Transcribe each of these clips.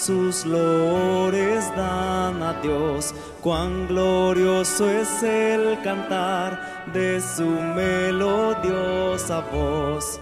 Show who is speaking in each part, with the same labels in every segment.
Speaker 1: sus lores dan a Dios. Cuán glorioso es el cantar de su melodiosa voz.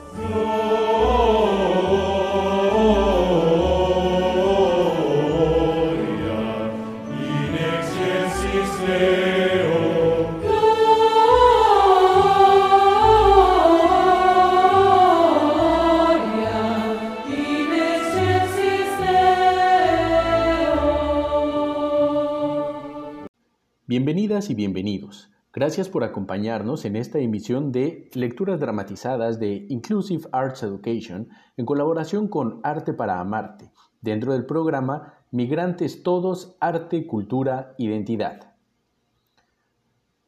Speaker 2: Bienvenidas y bienvenidos. Gracias por acompañarnos en esta emisión de Lecturas Dramatizadas de Inclusive Arts Education en colaboración con Arte para Amarte, dentro del programa Migrantes Todos, Arte, Cultura, Identidad.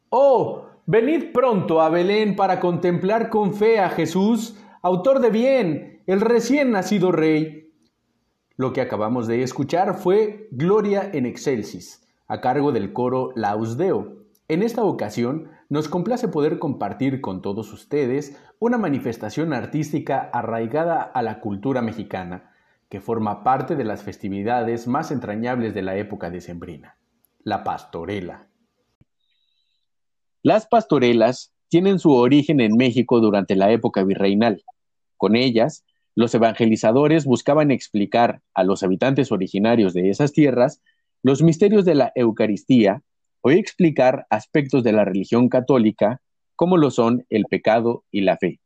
Speaker 2: ¡Oh! Venid pronto a Belén para contemplar con fe a Jesús, autor de bien, el recién nacido Rey. Lo que acabamos de escuchar fue Gloria en Excelsis a cargo del coro Laus Deo. En esta ocasión, nos complace poder compartir con todos ustedes una manifestación artística arraigada a la cultura mexicana, que forma parte de las festividades más entrañables de la época decembrina, la pastorela. Las pastorelas tienen su origen en México durante la época virreinal. Con ellas, los evangelizadores buscaban explicar a los habitantes originarios de esas tierras los misterios de la Eucaristía voy explicar aspectos de la religión católica como lo son el pecado y la fe.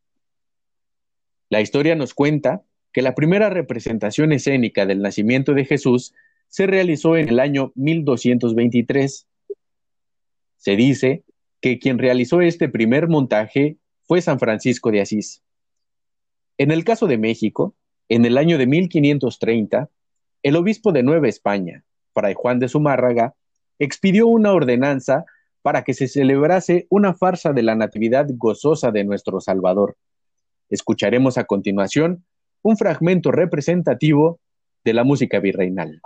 Speaker 2: La historia nos cuenta que la primera representación escénica del nacimiento de Jesús se realizó en el año 1223. Se dice que quien realizó este primer montaje fue San Francisco de Asís. En el caso de México, en el año de 1530, el obispo de Nueva España, Fray Juan de Zumárraga, expidió una ordenanza para que se celebrase una farsa de la Natividad gozosa de nuestro Salvador. Escucharemos a continuación un fragmento representativo de la música virreinal.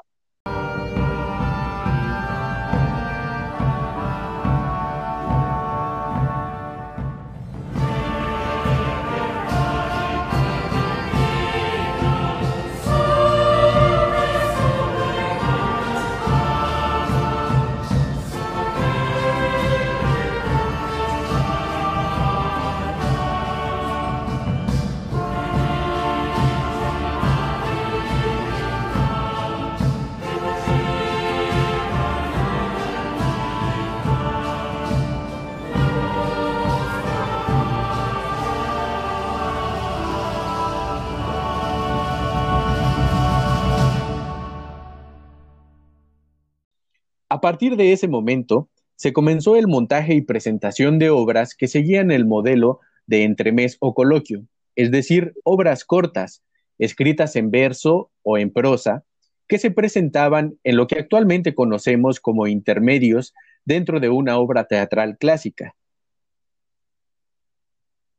Speaker 2: A partir de ese momento, se comenzó el montaje y presentación de obras que seguían el modelo de entremés o coloquio, es decir, obras cortas, escritas en verso o en prosa, que se presentaban en lo que actualmente conocemos como intermedios dentro de una obra teatral clásica.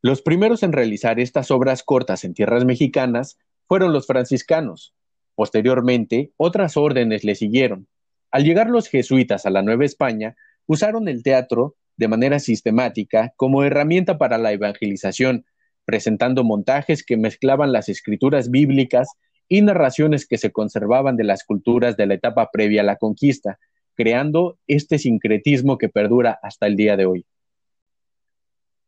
Speaker 2: Los primeros en realizar estas obras cortas en tierras mexicanas fueron los franciscanos. Posteriormente, otras órdenes le siguieron, al llegar los jesuitas a la Nueva España, usaron el teatro de manera sistemática como herramienta para la evangelización, presentando montajes que mezclaban las escrituras bíblicas y narraciones que se conservaban de las culturas de la etapa previa a la conquista, creando este sincretismo que perdura hasta el día de hoy.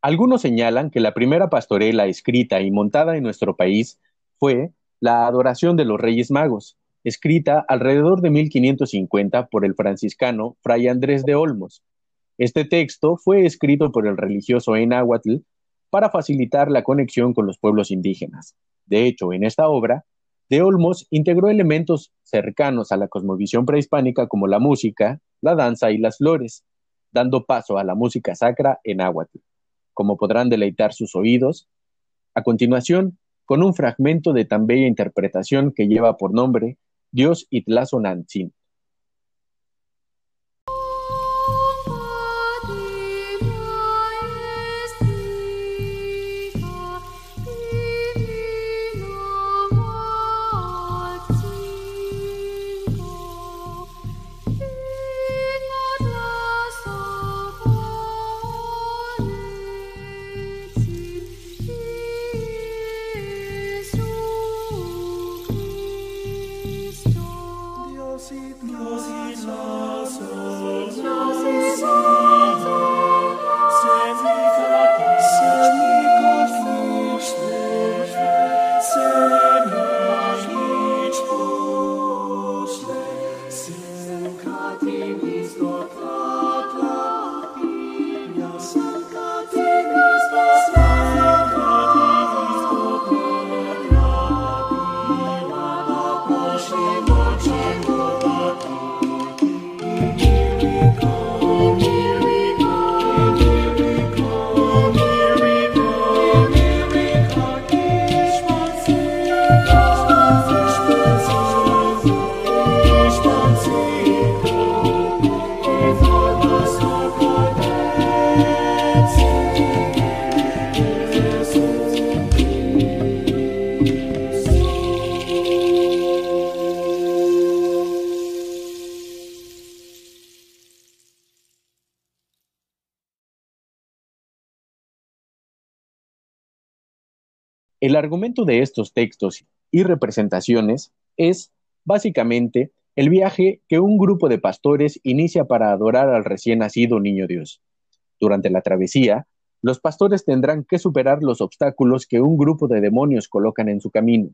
Speaker 2: Algunos señalan que la primera pastorela escrita y montada en nuestro país fue la adoración de los Reyes Magos, escrita alrededor de 1550 por el franciscano Fray Andrés de Olmos. Este texto fue escrito por el religioso Enáhuatl para facilitar la conexión con los pueblos indígenas. De hecho, en esta obra, de Olmos integró elementos cercanos a la cosmovisión prehispánica como la música, la danza y las flores, dando paso a la música sacra en náhuatl, como podrán deleitar sus oídos. A continuación, con un fragmento de tan bella interpretación que lleva por nombre Dios Itlazonantzin. El argumento de estos textos y representaciones es, básicamente, el viaje que un grupo de pastores inicia para adorar al recién nacido niño Dios. Durante la travesía, los pastores tendrán que superar los obstáculos que un grupo de demonios colocan en su camino.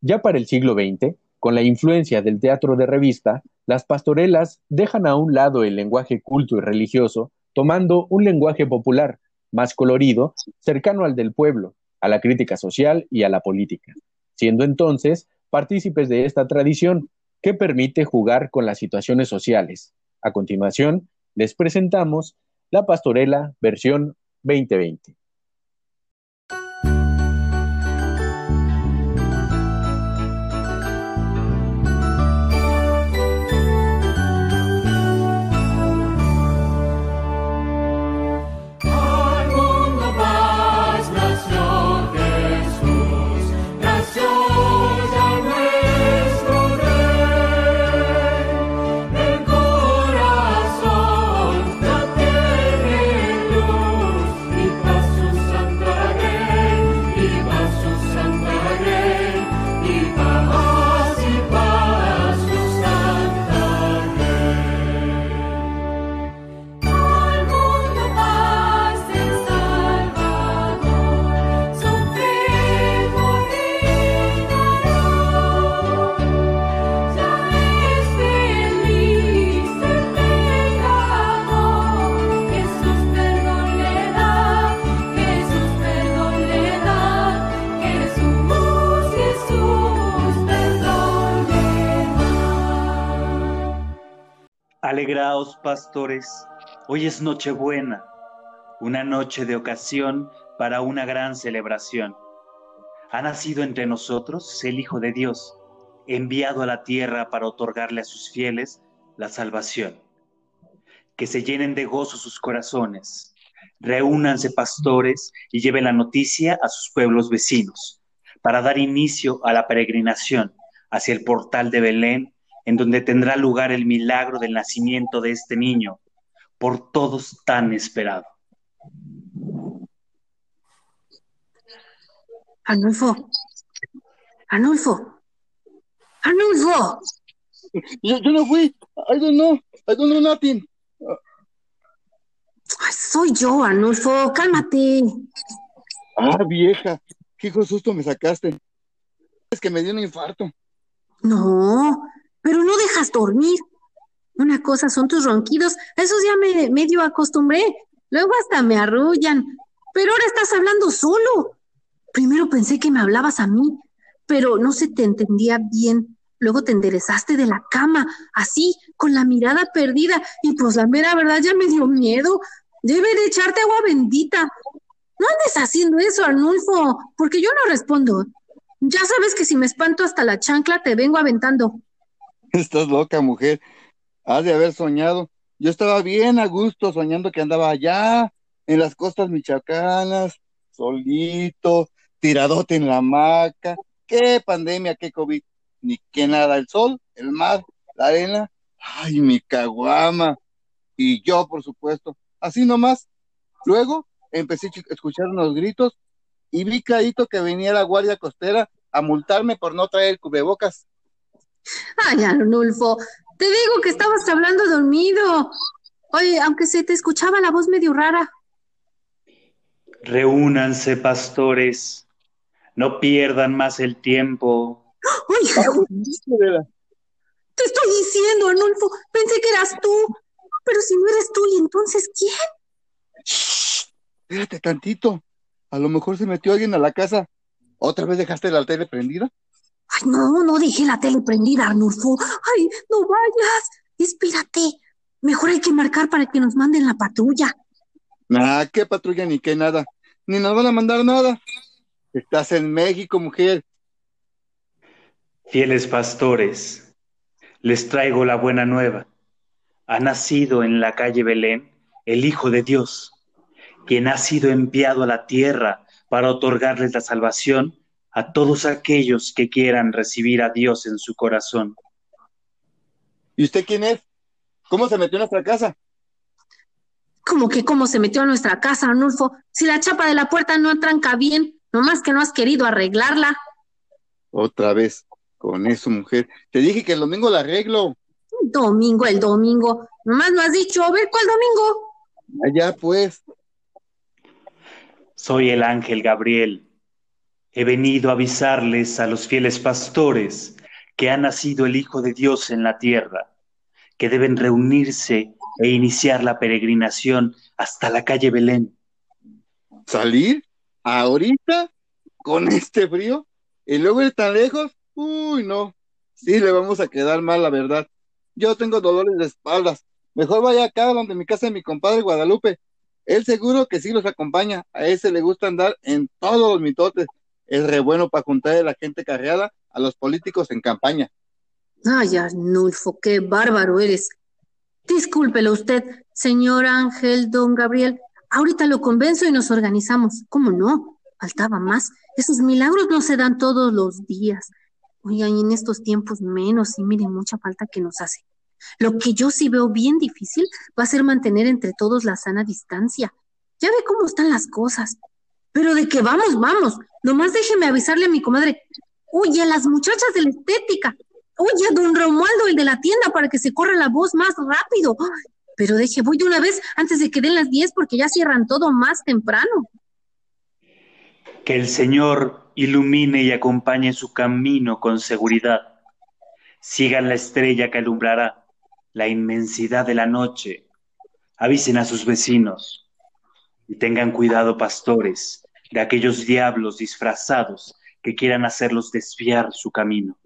Speaker 2: Ya para el siglo XX, con la influencia del teatro de revista, las pastorelas dejan a un lado el lenguaje culto y religioso, tomando un lenguaje popular, más colorido, cercano al del pueblo, a la crítica social y a la política, siendo entonces partícipes de esta tradición que permite jugar con las situaciones sociales. A continuación, les presentamos la pastorela versión 2020.
Speaker 3: Alegraos, pastores, hoy es Nochebuena, una noche de ocasión para una gran celebración. Ha nacido entre nosotros el Hijo de Dios, enviado a la tierra para otorgarle a sus fieles la salvación. Que se llenen de gozo sus corazones, reúnanse pastores y lleven la noticia a sus pueblos vecinos, para dar inicio a la peregrinación hacia el portal de Belén en donde tendrá lugar el milagro del nacimiento de este niño, por todos tan esperado.
Speaker 4: Anulfo, Anulfo, Anulfo.
Speaker 5: Yo, no fui, I don't know, I don't know nothing.
Speaker 4: soy yo, Anulfo, cálmate.
Speaker 5: Ah, vieja, qué hijo susto me sacaste. Es que me dio un infarto.
Speaker 4: No, pero no dejas dormir. Una cosa son tus ronquidos, esos ya me medio acostumbré. Luego hasta me arrullan. Pero ahora estás hablando solo. Primero pensé que me hablabas a mí, pero no se te entendía bien. Luego te enderezaste de la cama, así, con la mirada perdida, y pues la mera verdad ya me dio miedo. Debe de echarte agua bendita. No andes haciendo eso, Arnulfo, porque yo no respondo. Ya sabes que si me espanto hasta la chancla te vengo aventando.
Speaker 5: Estás loca, mujer. Has de haber soñado. Yo estaba bien a gusto soñando que andaba allá, en las costas michoacanas, solito, tiradote en la hamaca. ¿Qué pandemia, qué COVID? Ni qué nada, el sol, el mar, la arena. Ay, mi caguama. Y yo, por supuesto. Así nomás. Luego empecé a escuchar unos gritos y vi clarito que venía la guardia costera a multarme por no traer cubrebocas.
Speaker 4: Ay, Arnulfo, te digo que estabas hablando dormido. Oye, aunque se te escuchaba la voz medio rara.
Speaker 3: Reúnanse, pastores. No pierdan más el tiempo.
Speaker 4: ¡Ay, Te estoy diciendo, Arnulfo, pensé que eras tú. Pero si no eres tú, ¿y entonces quién?
Speaker 5: Shh, espérate tantito. A lo mejor se metió alguien a la casa. ¿Otra vez dejaste la tele prendida?
Speaker 4: Ay, no, no dejé la tele prendida, Arnulfo. Ay, no vayas. Espérate. Mejor hay que marcar para que nos manden la patrulla.
Speaker 5: Ah, qué patrulla ni qué nada. Ni nos van a mandar nada. Estás en México, mujer.
Speaker 3: Fieles pastores, les traigo la buena nueva. Ha nacido en la calle Belén el Hijo de Dios, quien ha sido enviado a la tierra para otorgarles la salvación a todos aquellos que quieran recibir a Dios en su corazón.
Speaker 5: ¿Y usted quién es? ¿Cómo se metió en nuestra casa?
Speaker 4: ¿Cómo que cómo se metió a nuestra casa, Arnulfo? Si la chapa de la puerta no tranca bien, nomás que no has querido arreglarla.
Speaker 5: Otra vez, con eso, mujer. Te dije que el domingo la arreglo.
Speaker 4: Domingo, el domingo. Nomás no has dicho, a ver, ¿cuál domingo?
Speaker 5: Allá, pues.
Speaker 3: Soy el ángel Gabriel. He venido a avisarles a los fieles pastores que ha nacido el Hijo de Dios en la tierra, que deben reunirse e iniciar la peregrinación hasta la calle Belén.
Speaker 5: ¿Salir? ¿Ahorita? ¿Con este frío? ¿Y luego ir tan lejos? Uy, no. Sí, le vamos a quedar mal, la verdad. Yo tengo dolores de espaldas. Mejor vaya acá donde mi casa de mi compadre Guadalupe. Él seguro que sí los acompaña. A ese le gusta andar en todos los mitotes. Es re bueno para juntar a la gente carreada a los políticos en campaña.
Speaker 4: Ay, Arnulfo, qué bárbaro eres. Discúlpelo usted, señor Ángel, don Gabriel. Ahorita lo convenzo y nos organizamos. ¿Cómo no? Faltaba más. Esos milagros no se dan todos los días. Oigan, en estos tiempos menos, y miren, mucha falta que nos hace. Lo que yo sí veo bien difícil va a ser mantener entre todos la sana distancia. Ya ve cómo están las cosas. Pero de que vamos, vamos. Nomás déjeme avisarle a mi comadre. Oye, a las muchachas de la estética. Oye, a don Romualdo, el de la tienda, para que se corra la voz más rápido. Pero deje, voy de una vez antes de que den las 10 porque ya cierran todo más temprano.
Speaker 3: Que el Señor ilumine y acompañe su camino con seguridad. Sigan la estrella que alumbrará la inmensidad de la noche. Avisen a sus vecinos y tengan cuidado, pastores, de aquellos diablos disfrazados que quieran hacerlos desviar su camino.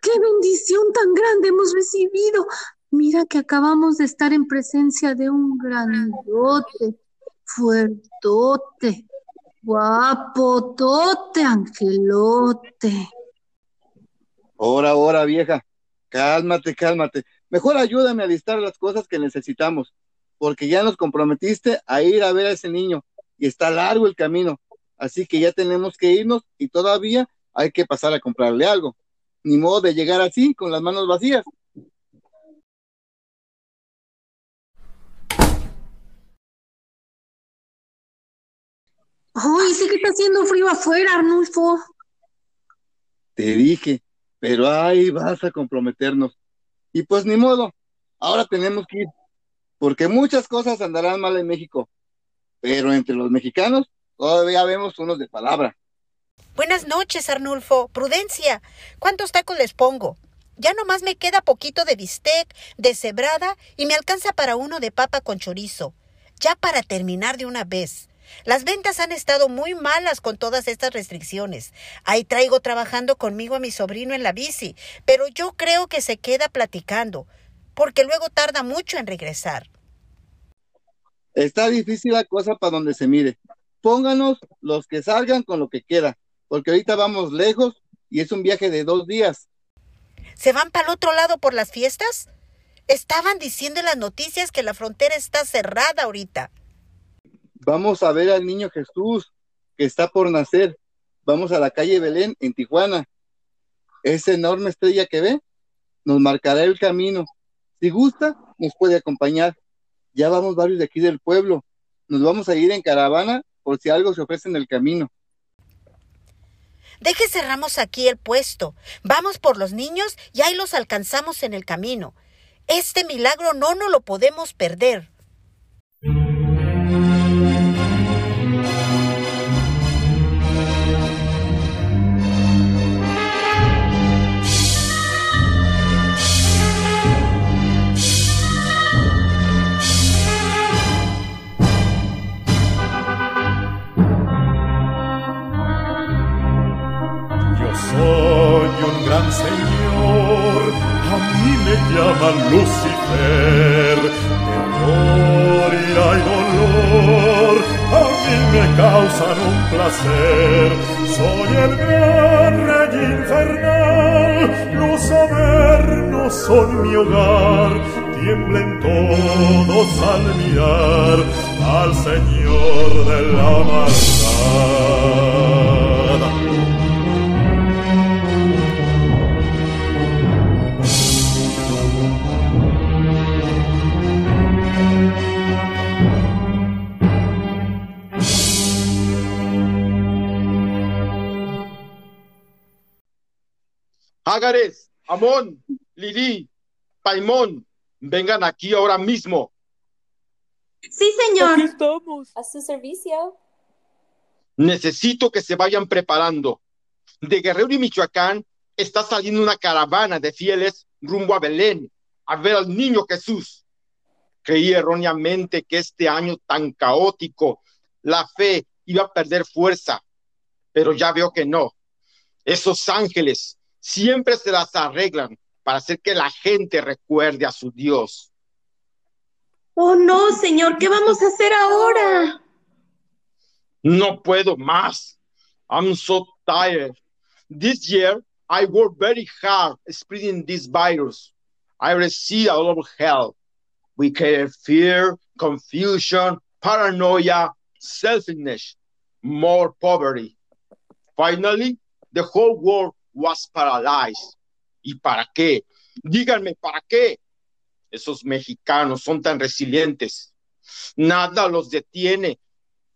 Speaker 4: Qué bendición tan grande hemos recibido. Mira que acabamos de estar en presencia de un grandote, fuertote, guapotote, angelote.
Speaker 5: Ahora, ahora, vieja. Cálmate, cálmate. Mejor ayúdame a listar las cosas que necesitamos, porque ya nos comprometiste a ir a ver a ese niño y está largo el camino. Así que ya tenemos que irnos y todavía hay que pasar a comprarle algo. Ni modo de llegar así, con las manos vacías.
Speaker 4: Ay, sí que está haciendo frío afuera, Arnulfo.
Speaker 5: Te dije, pero ahí vas a comprometernos. Y pues ni modo, ahora tenemos que ir, porque muchas cosas andarán mal en México, pero entre los mexicanos todavía vemos unos de palabra.
Speaker 6: Buenas noches, Arnulfo. Prudencia. ¿Cuántos tacos les pongo? Ya nomás me queda poquito de bistec, de cebrada y me alcanza para uno de papa con chorizo. Ya para terminar de una vez. Las ventas han estado muy malas con todas estas restricciones. Ahí traigo trabajando conmigo a mi sobrino en la bici, pero yo creo que se queda platicando, porque luego tarda mucho en regresar.
Speaker 5: Está difícil la cosa para donde se mire. Pónganos los que salgan con lo que queda, porque ahorita vamos lejos y es un viaje de dos días.
Speaker 6: ¿Se van para el otro lado por las fiestas? Estaban diciendo en las noticias que la frontera está cerrada ahorita.
Speaker 5: Vamos a ver al niño Jesús que está por nacer. Vamos a la calle Belén en Tijuana. Esa enorme estrella que ve nos marcará el camino. Si gusta, nos puede acompañar. Ya vamos varios de aquí del pueblo. Nos vamos a ir en caravana por si algo se ofrece en el camino.
Speaker 6: Deje cerramos aquí el puesto. Vamos por los niños y ahí los alcanzamos en el camino. Este milagro no nos lo podemos perder.
Speaker 7: Me llaman Lucifer, ira y dolor, a mí me causan un placer, soy el gran rey infernal, no saber no son mi hogar, tiemblen todos al mirar al Señor de la maldad.
Speaker 8: Ágares, Amón, Lili, Paimón, vengan aquí ahora mismo.
Speaker 9: Sí, señor.
Speaker 10: Aquí estamos.
Speaker 11: A su servicio.
Speaker 8: Necesito que se vayan preparando. De Guerrero y Michoacán está saliendo una caravana de fieles rumbo a Belén a ver al niño Jesús. Creí erróneamente que este año tan caótico la fe iba a perder fuerza, pero ya veo que no. Esos ángeles siempre se las arreglan para hacer que la gente recuerde a su Dios.
Speaker 9: Oh, no, Señor, ¿qué vamos a hacer ahora?
Speaker 8: No puedo más. I'm so tired. This year, I worked very hard spreading this virus. I received a lot of help. We created fear, confusion, paranoia, selfishness, more poverty. Finally, the whole world was paralyzed. ¿Y para qué? Díganme, ¿para qué? Esos mexicanos son tan resilientes. Nada los detiene,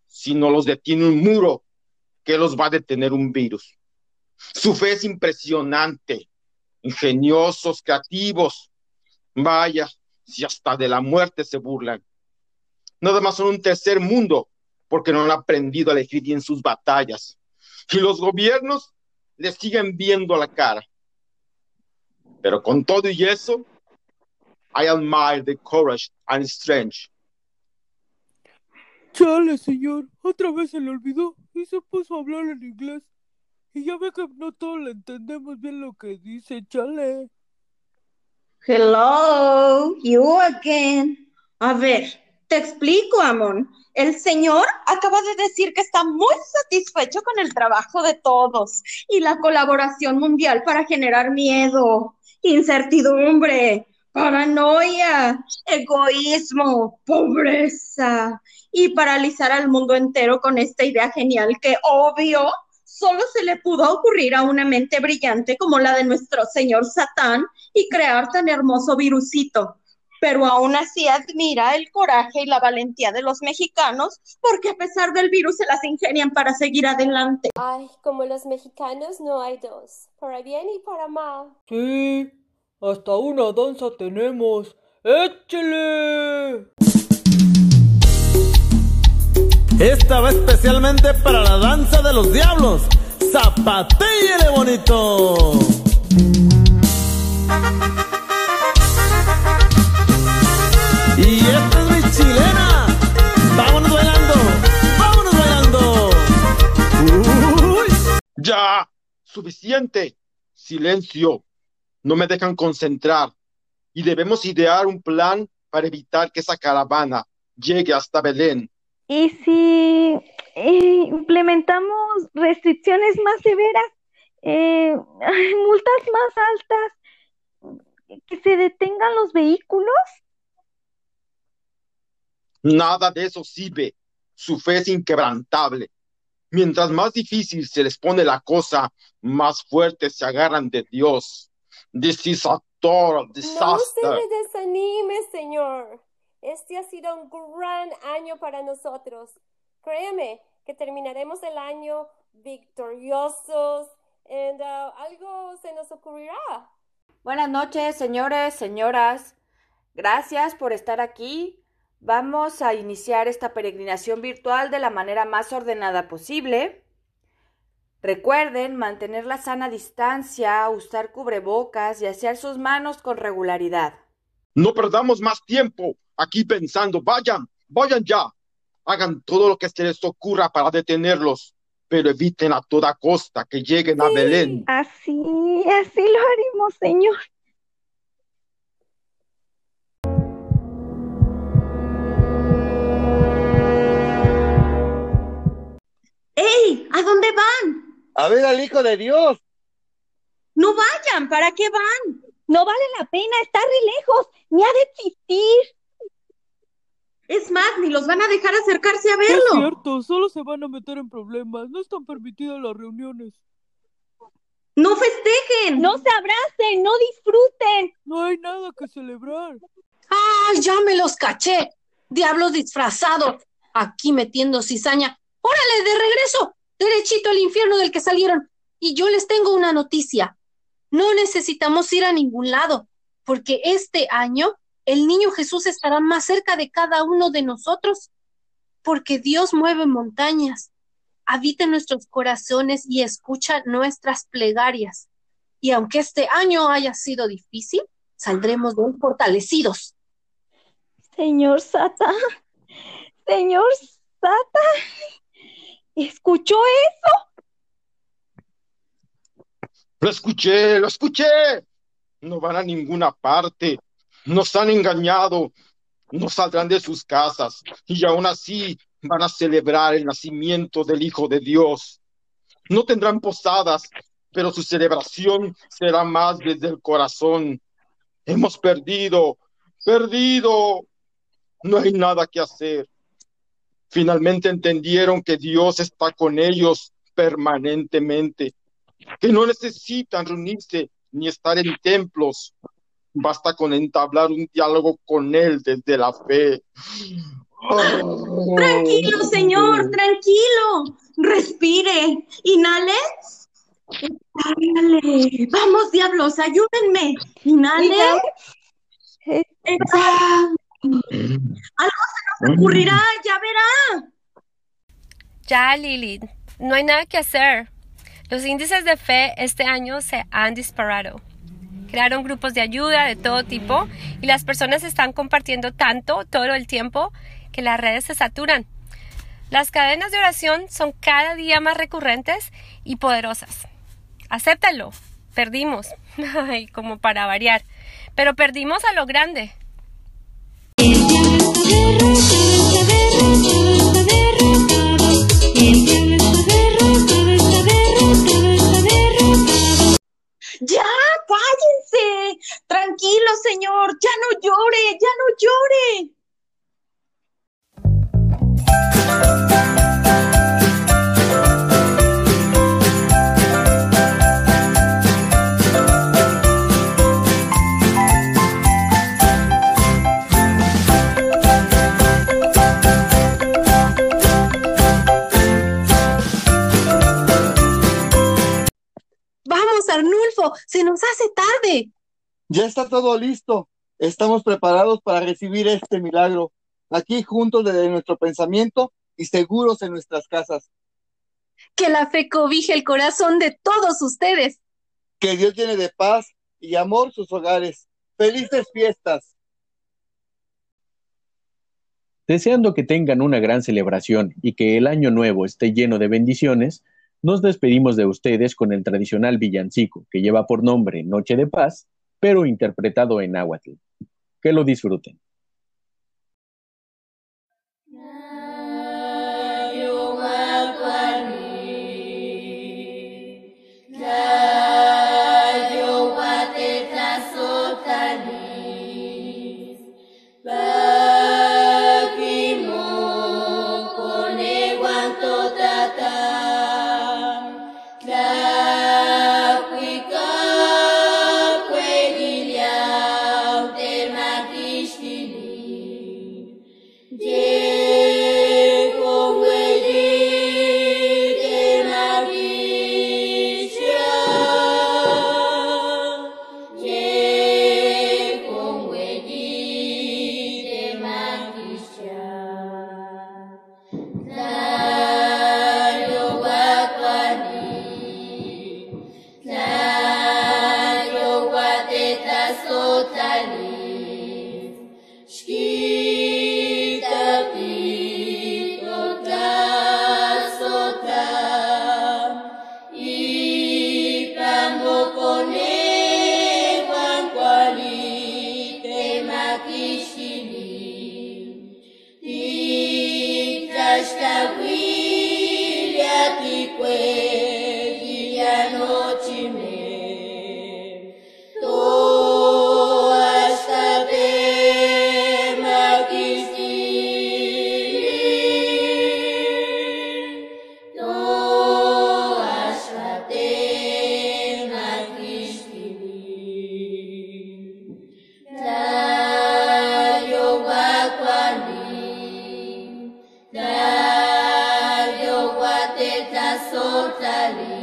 Speaker 8: sino los detiene un muro que los va a detener un virus. Su fe es impresionante, ingeniosos, creativos. Vaya, si hasta de la muerte se burlan. Nada más son un tercer mundo porque no han aprendido a elegir bien sus batallas. Y los gobiernos le siguen viendo la cara. Pero con todo y eso, I admire the courage and strength.
Speaker 10: Chale, señor, otra vez se le olvidó y se puso a hablar en inglés. Y ya ve que no todos le entendemos bien lo que dice, chale.
Speaker 9: Hello, you again. A ver, te explico, Amon. El señor acaba de decir que está muy satisfecho con el trabajo de todos y la colaboración mundial para generar miedo, incertidumbre, paranoia, egoísmo, pobreza y paralizar al mundo entero con esta idea genial que, obvio, solo se le pudo ocurrir a una mente brillante como la de nuestro señor Satán y crear tan hermoso virusito pero aún así admira el coraje y la valentía de los mexicanos, porque a pesar del virus se las ingenian para seguir adelante.
Speaker 11: Ay, como los mexicanos no hay dos, para bien y para mal.
Speaker 10: Sí, hasta una danza tenemos. ¡Échale!
Speaker 1: Esta va especialmente para la danza de los diablos. ¡Zapatíllele bonito!
Speaker 8: Suficiente. Silencio. No me dejan concentrar. Y debemos idear un plan para evitar que esa caravana llegue hasta Belén.
Speaker 12: ¿Y si implementamos restricciones más severas, eh, multas más altas, que se detengan los vehículos?
Speaker 8: Nada de eso sirve. Su fe es inquebrantable. Mientras más difícil se les pone la cosa, más fuerte se agarran de Dios. This is a total
Speaker 11: No se
Speaker 8: disaster.
Speaker 11: me desanime, Señor. Este ha sido un gran año para nosotros. Créeme que terminaremos el año victoriosos y algo se nos ocurrirá.
Speaker 13: Buenas noches, señores, señoras. Gracias por estar aquí. Vamos a iniciar esta peregrinación virtual de la manera más ordenada posible. Recuerden mantener la sana distancia, usar cubrebocas y asear sus manos con regularidad.
Speaker 8: No perdamos más tiempo aquí pensando. Vayan, vayan ya. Hagan todo lo que se les ocurra para detenerlos, pero eviten a toda costa que lleguen a Belén.
Speaker 12: Así, así lo haremos, Señor.
Speaker 9: ¡Ey! ¿A dónde van?
Speaker 5: A ver al Hijo de Dios.
Speaker 9: No vayan, ¿para qué van?
Speaker 12: No vale la pena, está re lejos, ni ha de existir.
Speaker 9: Es más, ni los van a dejar acercarse a
Speaker 10: Es
Speaker 9: verlo.
Speaker 10: cierto, solo se van a meter en problemas. No están permitidas las reuniones.
Speaker 9: ¡No festejen!
Speaker 12: No se abracen, no disfruten.
Speaker 10: No hay nada que celebrar.
Speaker 4: ¡Ay, ya me los caché! ¡Diablos disfrazados! Aquí metiendo cizaña. ¡Órale, de regreso! Derechito al infierno del que salieron. Y yo les tengo una noticia. No necesitamos ir a ningún lado, porque este año el niño Jesús estará más cerca de cada uno de nosotros, porque Dios mueve montañas, habita en nuestros corazones y escucha nuestras plegarias. Y aunque este año haya sido difícil, saldremos de fortalecidos.
Speaker 12: Señor Sata, señor Sata, ¿escuchó eso?
Speaker 8: Lo escuché, lo escuché. No van a ninguna parte. Nos han engañado. No saldrán de sus casas. Y aún así van a celebrar el nacimiento del Hijo de Dios. No tendrán posadas, pero su celebración será más desde el corazón. Hemos perdido, perdido. No hay nada que hacer. Finalmente entendieron que Dios está con ellos permanentemente, que no necesitan reunirse ni estar en templos. Basta con entablar un diálogo con Él desde la fe.
Speaker 9: Tranquilo, señor, tranquilo. Respire. Inhale. Exhale. Vamos, diablos, ayúdenme. Inhale. Exhale. Algo ocurrirá, ya verá.
Speaker 11: Ya, Lili, no hay nada que hacer. Los índices de fe este año se han disparado. Crearon grupos de ayuda de todo tipo y las personas están compartiendo tanto todo el tiempo que las redes se saturan. Las cadenas de oración son cada día más recurrentes y poderosas. Acéptalo. Perdimos. Ay, como para variar. Pero perdimos a lo grande.
Speaker 9: Ya, cállense. Tranquilo, señor. Ya no llore, ya no llore.
Speaker 5: Todo listo. Estamos preparados para recibir este milagro, aquí juntos desde nuestro pensamiento y seguros en nuestras casas.
Speaker 4: Que la fe cobije el corazón de todos ustedes.
Speaker 5: Que Dios llene de paz y amor sus hogares. Felices fiestas.
Speaker 2: Deseando que tengan una gran celebración y que el año nuevo esté lleno de bendiciones, nos despedimos de ustedes con el tradicional villancico que lleva por nombre Noche de Paz, pero interpretado en náhuatl. Que lo disfruten.
Speaker 14: Daddy.